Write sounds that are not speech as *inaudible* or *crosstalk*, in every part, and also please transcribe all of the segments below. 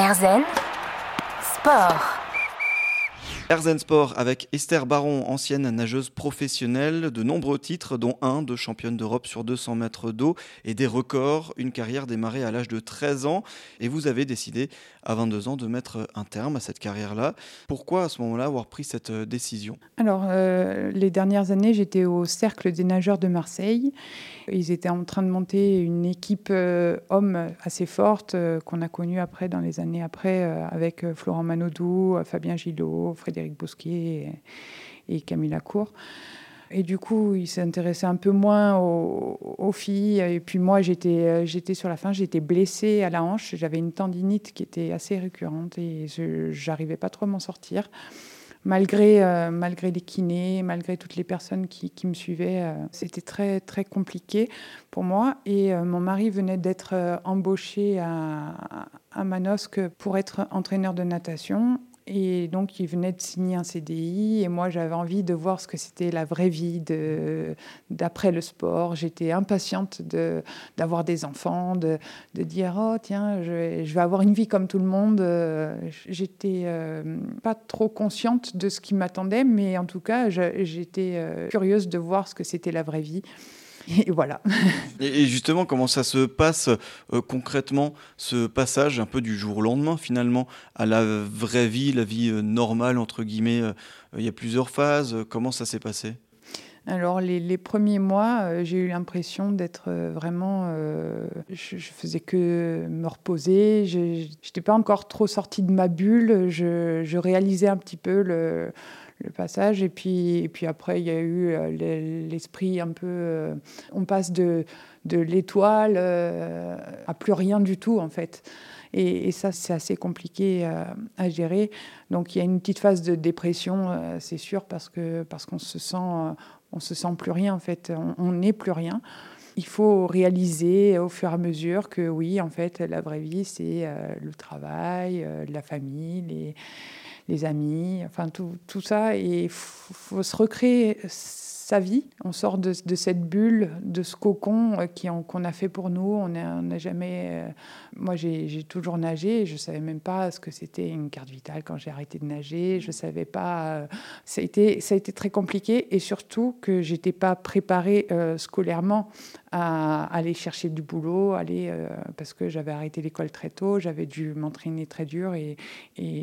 Erzen Sport. Erzen Sport avec Esther Baron, ancienne nageuse professionnelle, de nombreux titres, dont un de championne d'Europe sur 200 mètres d'eau et des records, une carrière démarrée à l'âge de 13 ans. Et vous avez décidé à 22 ans de mettre un terme à cette carrière-là. Pourquoi à ce moment-là avoir pris cette décision? Alors, euh, les dernières années, j'étais au Cercle des nageurs de Marseille. Ils étaient en train de monter une équipe euh, homme assez forte euh, qu'on a connue après, dans les années après, avec Florent Manodou, Fabien Gillot, Frédéric Eric Bousquet et, Camille Lacour. Et du coup, il s'intéressait un peu moins aux, filles. Et puis moi, j'étais, j'étais sur la fin, j'étais blessée à la hanche. J'avais une tendinite qui était assez récurrente et je n'arrivais pas trop à m'en sortir. Malgré, euh, malgré les kinés, malgré toutes les personnes qui, me suivaient, euh, c'était très, très compliqué pour moi. Et euh, mon mari venait d'être embauché à, à Manosque pour être entraîneur de natation. Et donc, il venait de signer un CDI et moi, j'avais envie de voir ce que c'était la vraie vie d'après le sport. J'étais impatiente d'avoir des enfants, de, dire Oh, tiens, je vais, avoir une vie comme tout le monde. J'étais euh, pas trop consciente de ce qui m'attendait, mais en tout cas, j'étais euh, curieuse de voir ce que c'était la vraie vie. *laughs* Et voilà. Et justement, comment ça se passe euh, concrètement, ce passage un peu du jour au lendemain finalement à la vraie vie, la vie euh, normale, entre guillemets euh, Il y a plusieurs phases. Comment ça s'est passé? Alors les, premiers mois, j'ai eu l'impression d'être vraiment... je, je, faisais que me reposer. Je n'étais pas encore trop sortie de ma bulle. Je, je réalisais un petit peu le, le passage. Et puis, et puis après, il y a eu euh, l'esprit un peu. Euh, on passe de, de l'étoile euh, à plus rien du tout, en fait. Et, ça, c'est assez compliqué à gérer. Donc, il y a une petite phase de dépression, c'est sûr, parce que parce qu'on se sent, se sent plus rien, en fait. On n'est plus rien. Il faut réaliser au fur et à mesure que oui, en fait, la vraie vie, c'est le travail, la famille, les amis, enfin tout, tout ça. Et il faut, se recréer sa vie. On sort de, cette bulle, de ce cocon euh, qu'on a fait pour nous. On n'a jamais. Euh, moi, j'ai toujours nagé. Je savais même pas ce que c'était une carte vitale quand j'ai arrêté de nager. Je savais pas. Euh, ça a été, très compliqué et surtout que j'étais pas préparée scolairement à aller chercher du boulot, aller parce que j'avais arrêté l'école très tôt, j'avais dû m'entraîner très dur et,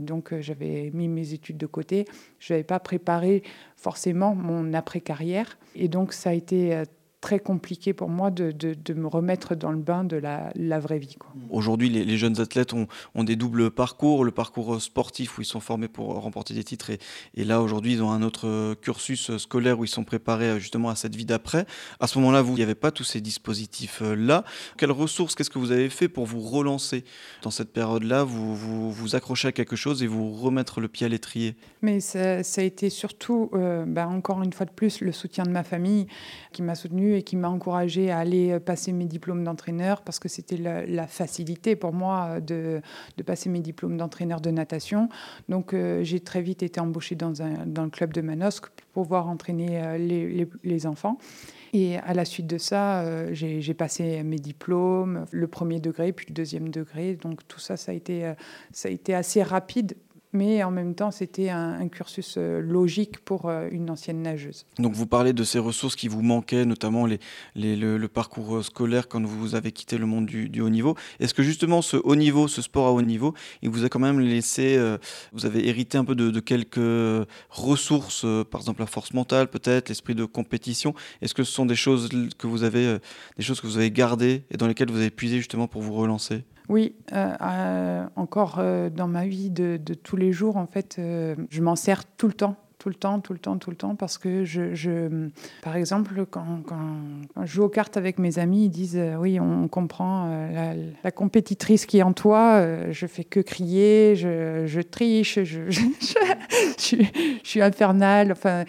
donc j'avais mis mes études de côté. Je n'avais pas préparé forcément mon après-carrière. Et donc ça a été euh, très compliqué pour moi de, de, me remettre dans le bain de la, la vraie vie. Aujourd'hui, les, les, jeunes athlètes ont, ont, des doubles parcours, le parcours sportif où ils sont formés pour remporter des titres et, et là aujourd'hui ils ont un autre cursus scolaire où ils sont préparés justement à cette vie d'après. À ce moment-là, vous, il n'y avait pas tous ces dispositifs-là. Quelles ressources, qu'est-ce que vous avez fait pour vous relancer dans cette période-là, vous, vous, vous accrocher à quelque chose et vous remettre le pied à l'étrier? Mais ça, ça, a été surtout, euh, bah, encore une fois de plus, le soutien de ma famille qui m'a et qui m'a encouragé à aller euh, passer mes diplômes d'entraîneur parce que c'était la, facilité pour moi euh, de, de passer mes diplômes d'entraîneur de natation. Donc euh, j'ai très vite été embauchée dans, un, dans le club de Manosque pour pouvoir entraîner les, les, enfants. Et à la suite de ça, j'ai passé mes diplômes, le premier degré, puis le deuxième degré. Donc tout ça, ça a été, ça a été assez rapide mais en même temps, c'était un, cursus euh, logique pour euh, une ancienne nageuse. Donc vous parlez de ces ressources qui vous manquaient, notamment le, parcours euh, scolaire quand vous avez quitté le monde du, haut niveau. Est-ce que justement ce haut niveau, ce sport à haut niveau, il vous a quand même laissé, vous avez hérité un peu de, quelques ressources, par exemple la force mentale peut-être, l'esprit de compétition. Est-ce que ce sont des choses que vous avez, des choses que vous avez gardées et dans lesquelles vous avez puisé justement pour vous relancer? Oui, euh, euh, encore euh, dans ma vie de, tous les jours, en fait, je m'en sers tout le temps tout le temps, tout le temps, tout le temps, parce que je, par exemple, quand, je joue aux cartes avec mes amis, ils disent oui, on comprend la, compétitrice qui est en toi, je fais que crier, je, triche, *laughs* je, je, suis infernale, enfin,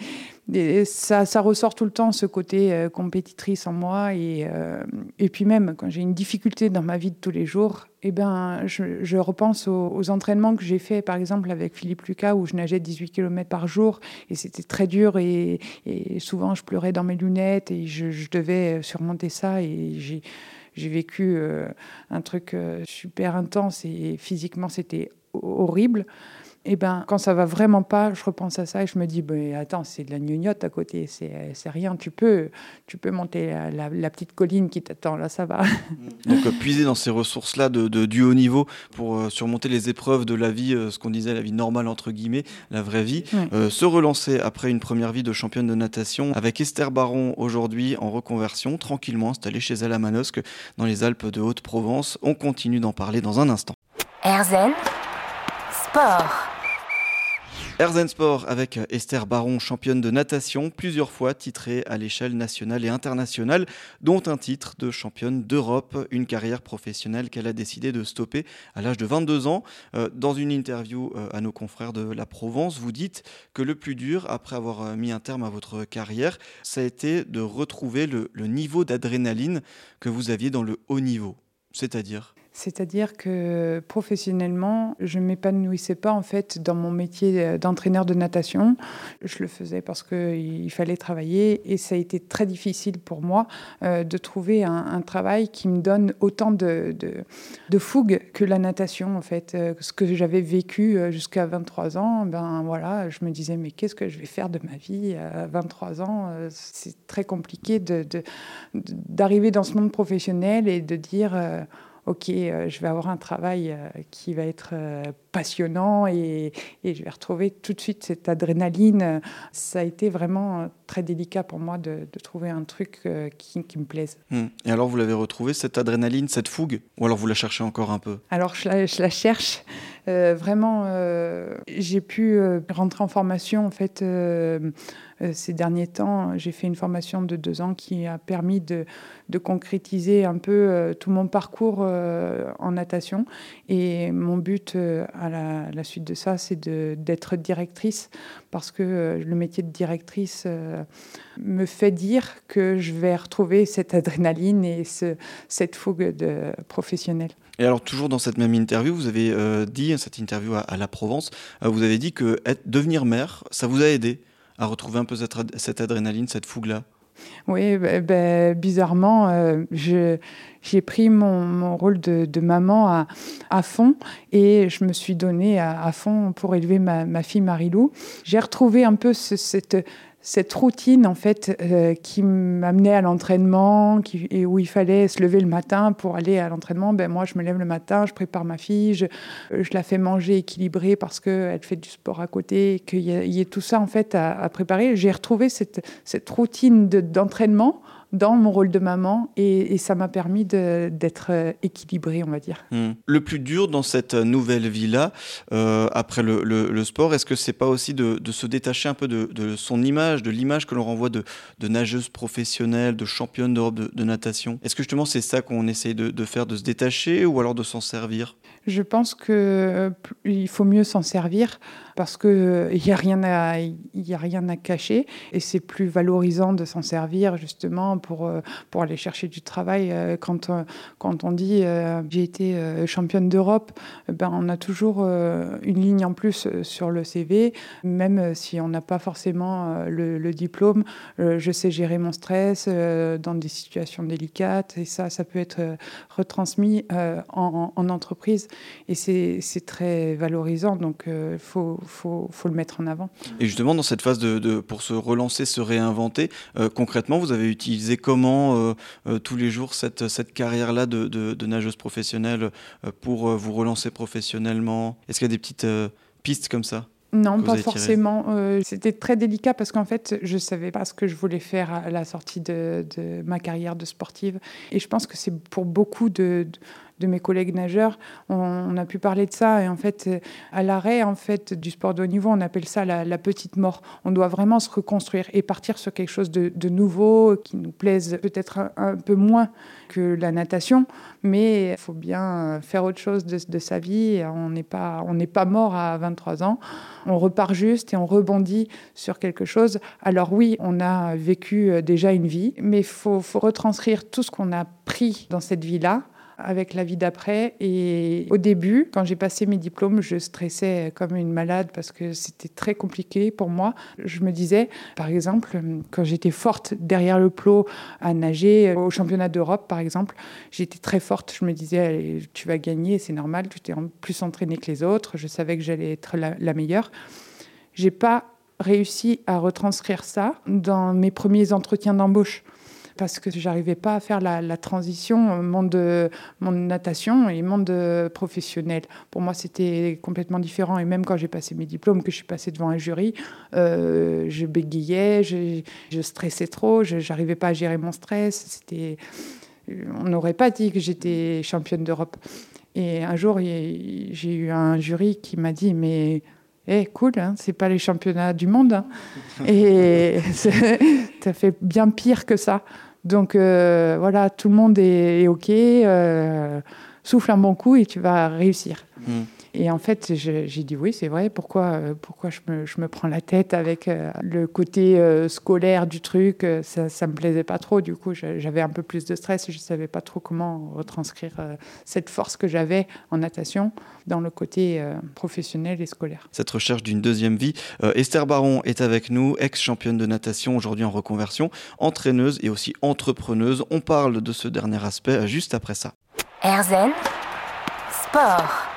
ça, ça, ressort tout le temps, ce côté euh, compétitrice en moi. Et, euh, et puis même, quand j'ai une difficulté dans ma vie de tous les jours, eh ben, je, repense aux, entraînements que j'ai fait, par exemple, avec Philippe Lucas, où je nageais 18 km par jour. Et c'était très dur. Et, souvent, je pleurais dans mes lunettes et je, devais surmonter ça. Et j'ai vécu un truc super intense et physiquement c'était horrible eh ben, quand ça va vraiment pas, je repense à ça et je me dis, ben, attends, c'est de la gnognotte à côté, c'est rien, tu peux, tu peux monter la, petite colline qui t'attend, là, ça va. *laughs* Donc, euh, puiser dans ces ressources-là de, du haut niveau pour euh, surmonter les épreuves de la vie, euh, ce qu'on disait, la vie normale, entre guillemets, la vraie vie. se relancer après une première vie de championne de natation avec Esther Baron aujourd'hui en reconversion, tranquillement installée chez elle à Manosque, dans les Alpes de Haute-Provence. On continue d'en parler dans un instant. Erzen Sport. Erzen Sport avec Esther Baron, championne de natation, plusieurs fois titrée à l'échelle nationale et internationale, dont un titre de championne d'Europe, une carrière professionnelle qu'elle a décidé de stopper à l'âge de 22 ans. Euh, dans une interview euh, à nos confrères de la Provence, vous dites que le plus dur, après avoir euh, mis un terme à votre carrière, ça a été de retrouver le, le niveau d'adrénaline que vous aviez dans le haut niveau. C'est-à-dire? C'est-à-dire que professionnellement, je ne m'épanouissais pas en fait dans mon métier d'entraîneur de natation. Je le faisais parce qu'il fallait travailler et ça a été très difficile pour moi euh, de trouver un, travail qui me donne autant de, fougue que la natation en fait. Euh, ce que j'avais vécu euh, jusqu'à 23 ans, ben voilà, je me disais mais qu'est-ce que je vais faire de ma vie à 23 ans C'est très compliqué d'arriver dans ce monde professionnel et de dire ok, euh, je vais avoir un travail euh, qui va être euh, passionnant et, je vais retrouver tout de suite cette adrénaline. Ça a été vraiment très délicat pour moi de, trouver un truc qui, me plaise. Hmm. Et alors, vous l'avez retrouvé, cette adrénaline, cette fougue Ou alors vous la cherchez encore un peu? Alors, je la, cherche. vraiment, j'ai pu rentrer en formation, en fait euh, ces derniers temps, j'ai fait une formation de deux ans qui a permis de, concrétiser un peu euh, tout mon parcours euh, en natation. Et mon but la, suite de ça, c'est d'être directrice parce que le métier de directrice me fait dire que je vais retrouver cette adrénaline et cette fougue de professionnelle. Et alors, toujours dans cette même interview, vous avez dit, cette interview à, la Provence, vous avez dit que devenir mère, ça vous a aidé à retrouver un peu cette, adrénaline, cette fougue-là? Oui, bah, bah, bizarrement, euh, j'ai pris mon, rôle de, maman à, fond et je me suis donnée à, fond pour élever ma, ma fille Marilou. J'ai retrouvé un peu cette cette routine en fait euh, qui m'amenait à l'entraînement et où il fallait se lever le matin pour aller à l'entraînement ben moi je me lève le matin je prépare ma fille je, je la fais manger équilibré parce qu'elle fait du sport à côté qu'il y, ait tout ça en fait à, préparer. J'ai retrouvé cette routine d'entraînement dans mon rôle de maman et, ça m'a permis d'être euh, équilibrée, on va dire. Hmm. Le plus dur dans cette nouvelle vie-là, euh, après le, sport, est-ce que c'est pas aussi de, se détacher un peu de, son image, de l'image que l'on renvoie de, nageuse professionnelle, de championne d'Europe de, natation? Est-ce que justement c'est ça qu'on essaye de, faire, de se détacher ou alors de s'en servir? Je pense qu'il euh, faut mieux s'en servir parce qu'il n'y a, rien à, a rien à cacher et c'est plus valorisant de s'en servir justement pour, euh, pour aller chercher du travail. Euh, quand, euh, quand on dit j'ai été championne d'Europe, ben, on a toujours une ligne en plus sur le CV, même si on n'a pas forcément le, diplôme. je sais gérer mon stress dans des situations délicates et ça, ça peut être retransmis en, entreprise et c'est très valorisant. Donc il faut, faut, faut, le mettre en avant. Et justement, dans cette phase de, pour se relancer, se réinventer, concrètement, vous avez utilisé comment euh, euh, tous les jours cette, cette carrière-là de, nageuse professionnelle euh, pour vous relancer professionnellement? Est-ce qu'il y a des petites pistes comme ça non, pas forcément. C'était très délicat parce qu'en fait, je ne savais pas ce que je voulais faire à la sortie de, de ma carrière de sportive. Et je pense que c'est pour beaucoup de, de mes collègues nageurs, on, a pu parler de ça. Et en fait, à l'arrêt en fait, du sport de haut niveau, on appelle ça la, petite mort. On doit vraiment se reconstruire et partir sur quelque chose de, nouveau qui nous plaise peut-être un, peu moins que la natation, mais il faut bien faire autre chose de, sa vie. On n'est pas, pas mort à 23 ans. On repart juste et on rebondit sur quelque chose. Alors oui, on a vécu déjà une vie, mais il faut, faut retranscrire tout ce qu'on a pris dans cette vie-là avec la vie d'après. Et au début, quand j'ai passé mes diplômes, je stressais comme une malade parce que c'était très compliqué pour moi. Je me disais, par exemple, quand j'étais forte derrière le plot à nager au championnat d'Europe, par exemple, j'étais très forte. Je me disais, tu vas gagner, c'est normal, tu t'es plus entraînée que les autres. Je savais que j'allais être la, la meilleure. J'ai pas réussi à retranscrire ça dans mes premiers entretiens d'embauche parce que j'arrivais pas à faire la, transition monde, monde natation et monde professionnel. Pour moi, c'était complètement différent. Et même quand j'ai passé mes diplômes, que je suis passée devant un jury, euh, je bégayais, je, stressais trop, je n'arrivais pas à gérer mon stress. C'était, on n'aurait pas dit que j'étais championne d'Europe. Et un jour, j'ai eu un jury qui m'a dit, mais eh, cool, hein, c'est pas les championnats du monde. Hein. Et *laughs* ça fait bien pire que ça. Donc euh, voilà, tout le monde est, OK. Euh, souffle un bon coup et tu vas réussir. Mmh. Et en fait, j'ai dit oui, c'est vrai. Pourquoi, euh, pourquoi je me, je, me, prends la tête avec euh, le côté euh, scolaire du truc Ça ne me plaisait pas trop. Du coup, j'avais un peu plus de stress. Je ne savais pas trop comment retranscrire cette force que j'avais en natation dans le côté professionnel et scolaire. Cette recherche d'une deuxième vie. Esther Baron est avec nous, ex-championne de natation, aujourd'hui en reconversion, entraîneuse et aussi entrepreneuse. On parle de ce dernier aspect juste après ça. Erzen Sport.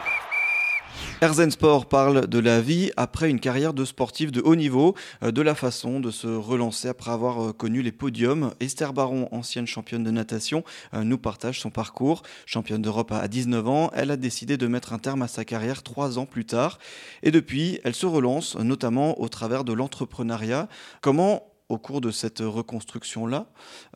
Erzen Sport parle de la vie après une carrière de sportif de haut niveau, euh, de la façon de se relancer après avoir euh, connu les podiums. Esther Baron, ancienne championne de natation, euh, nous partage son parcours. Championne d'Europe à 19 ans, elle a décidé de mettre un terme à sa carrière trois ans plus tard. Et depuis, elle se relance, notamment au travers de l'entrepreneuriat. Comment au cours de cette reconstruction-là,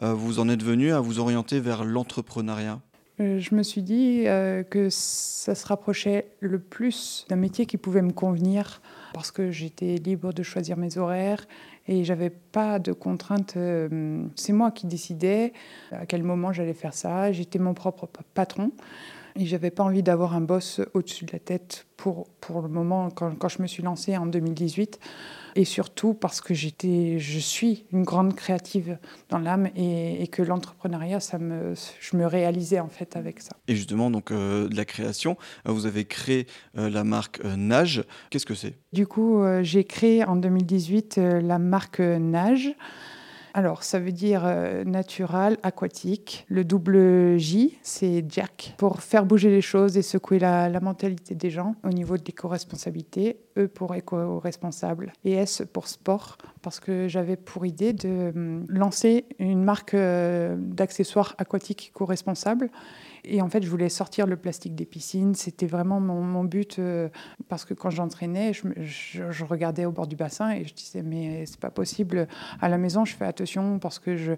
vous en êtes venu à vous orienter vers l'entrepreneuriat? Je me suis dit euh, que ça se rapprochait le plus d'un métier qui pouvait me convenir parce que j'étais libre de choisir mes horaires et j'avais pas de contraintes. Euh, c'est moi qui décidais à quel moment j'allais faire ça. J'étais mon propre patron et j'avais pas envie d'avoir un boss au-dessus de la tête pour, pour le moment quand, quand je me suis lancée en 2018 et surtout parce que j'étais, je suis une grande créative dans l'âme et, que l'entrepreneuriat, ça me, je me réalisais en fait avec ça. Et justement, donc euh, de la création, euh, vous avez créé euh, la marque Nage. Qu'est-ce que c'est? Du coup, j'ai créé en 2018 la marque Nage. Alors, ça veut dire euh, natural, aquatique. Le double J, c'est Jack, pour faire bouger les choses et secouer la, mentalité des gens au niveau de l'éco-responsabilité. E pour éco-responsable et S pour sport, parce que j'avais pour idée de hum, lancer une marque euh, d'accessoires aquatiques éco-responsables et en fait, je voulais sortir le plastique des piscines. C'était vraiment mon, but euh, parce que quand j'entraînais, je, regardais au bord du bassin et je disais mais c'est pas possible. À la maison, je fais attention parce que je,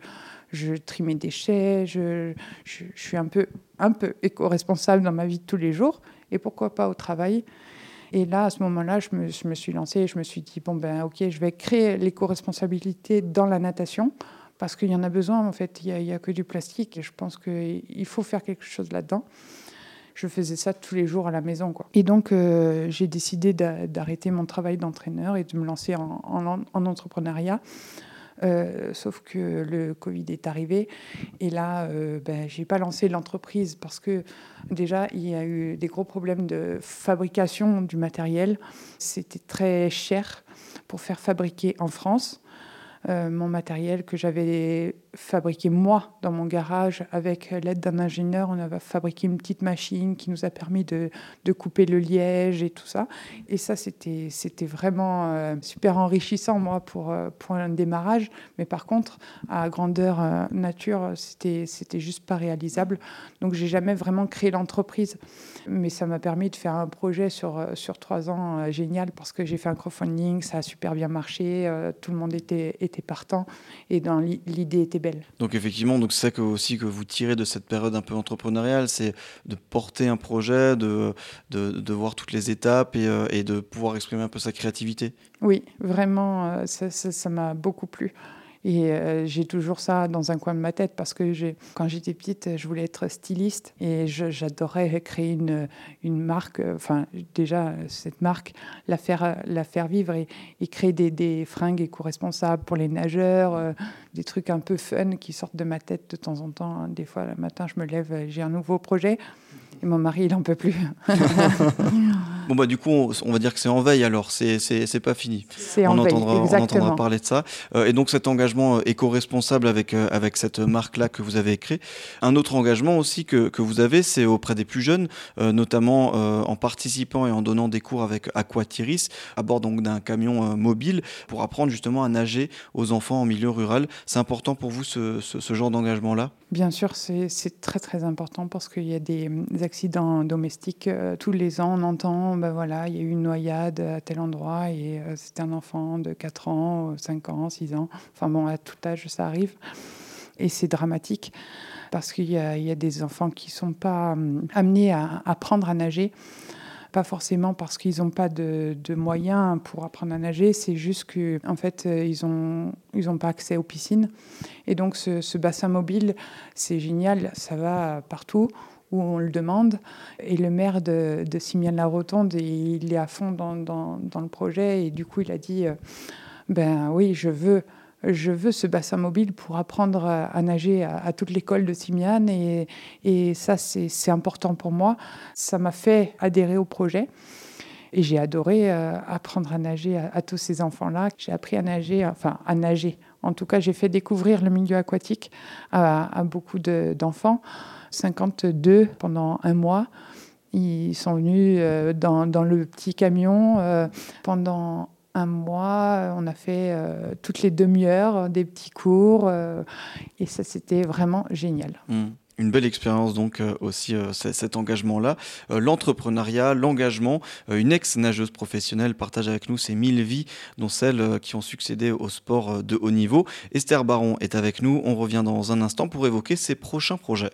je trie mes déchets. Je, suis un peu, un peu éco-responsable dans ma vie de tous les jours. Et pourquoi pas au travail et là, à ce moment-là, je me, je me, suis lancée et je me suis dit, bon, ben ok, je vais créer l'éco-responsabilité dans la natation parce qu'il y en a besoin en fait. Il n'y a, que du plastique et je pense qu'il faut faire quelque chose là-dedans. Je faisais ça tous les jours à la maison. Quoi. Et donc, euh, j'ai décidé d'arrêter mon travail d'entraîneur et de me lancer en, en, entrepreneuriat. Euh, sauf que le Covid est arrivé et là, euh, ben, j'ai pas lancé l'entreprise parce que déjà il y a eu des gros problèmes de fabrication du matériel. C'était très cher pour faire fabriquer en France. Euh, mon matériel que j'avais fabriqué moi dans mon garage avec l'aide d'un ingénieur. On avait fabriqué une petite machine qui nous a permis de, de couper le liège et tout ça. Et ça, c'était, vraiment euh, super enrichissant, moi, pour, euh, pour un démarrage. Mais par contre, à grandeur nature, c'était, juste pas réalisable. Donc, j'ai jamais vraiment créé l'entreprise. Mais ça m'a permis de faire un projet sur, sur trois ans génial parce que j'ai fait un crowdfunding, ça a super bien marché, tout le monde était, était partant et l'idée était donc effectivement, donc c'est ça que, aussi que vous tirez de cette période un peu entrepreneuriale, c'est de porter un projet, de, de, voir toutes les étapes et, euh, et, de pouvoir exprimer un peu sa créativité. Oui, vraiment, euh, ça m'a beaucoup plu. Et euh, j'ai toujours ça dans un coin de ma tête parce que quand j'étais petite, je voulais être styliste et j'adorais créer une, une marque, enfin déjà cette marque, la faire, la faire vivre et, créer des, des fringues éco-responsables pour les nageurs, euh, des trucs un peu fun qui sortent de ma tête de temps en temps. Des fois, le matin, je me lève, j'ai un nouveau projet. Et mon mari, il n'en peut plus. *laughs* bon, bah, du coup, on, va dire que c'est en veille alors, c'est pas fini. C'est en entendra, veille, on entendra parler de ça. Euh, et donc, cet engagement euh, éco-responsable avec, euh, avec cette marque-là que vous avez créée. Un autre engagement aussi que, que vous avez, c'est auprès des plus jeunes, notamment en participant et en donnant des cours avec Aquatiris, à bord donc d'un camion mobile, pour apprendre justement à nager aux enfants en milieu rural. C'est important pour vous ce, ce, genre d'engagement-là? Bien sûr, c'est très très important parce qu'il y a des, accidents domestiques. Tous les ans, on entend, ben voilà, il y a eu une noyade à tel endroit et euh, c'était un enfant de 4 ans, 5 ans, 6 ans. Enfin bon, à tout âge, ça arrive. Et c'est dramatique parce qu'il y, a des enfants qui ne sont pas hum, amenés à apprendre à nager pas forcément parce qu'ils n'ont pas de, moyens pour apprendre à nager, c'est juste qu'en en fait, euh, ils n'ont ils ont pas accès aux piscines. Et donc, ce bassin mobile, c'est génial, ça va partout où on le demande. Et le maire de, de Simian-la-Rotonde, il est à fond dans, le projet. Et du coup, il a dit, euh, ben oui, je veux je veux ce bassin mobile pour apprendre à, nager à, toute l'école de Simiane et, ça c'est important pour moi. Ça m'a fait adhérer au projet. Et j'ai adoré euh, apprendre à nager à, tous ces enfants-là. J'ai appris à nager, enfin à nager. En tout cas, j'ai fait découvrir le milieu aquatique à, beaucoup d'enfants. 52 pendant un mois. Ils sont venus euh, dans, le petit camion euh, pendant un mois. On a fait euh, toutes les demi-heures des petits cours et ça, c'était vraiment génial. Mmh. Une belle expérience donc aussi cet engagement-là. L'entrepreneuriat, l'engagement. une ex-nageuse professionnelle partage avec nous ces mille vies, dont celles qui ont succédé au sport de haut niveau. Esther Baron est avec nous. On revient dans un instant pour évoquer ses prochains projets.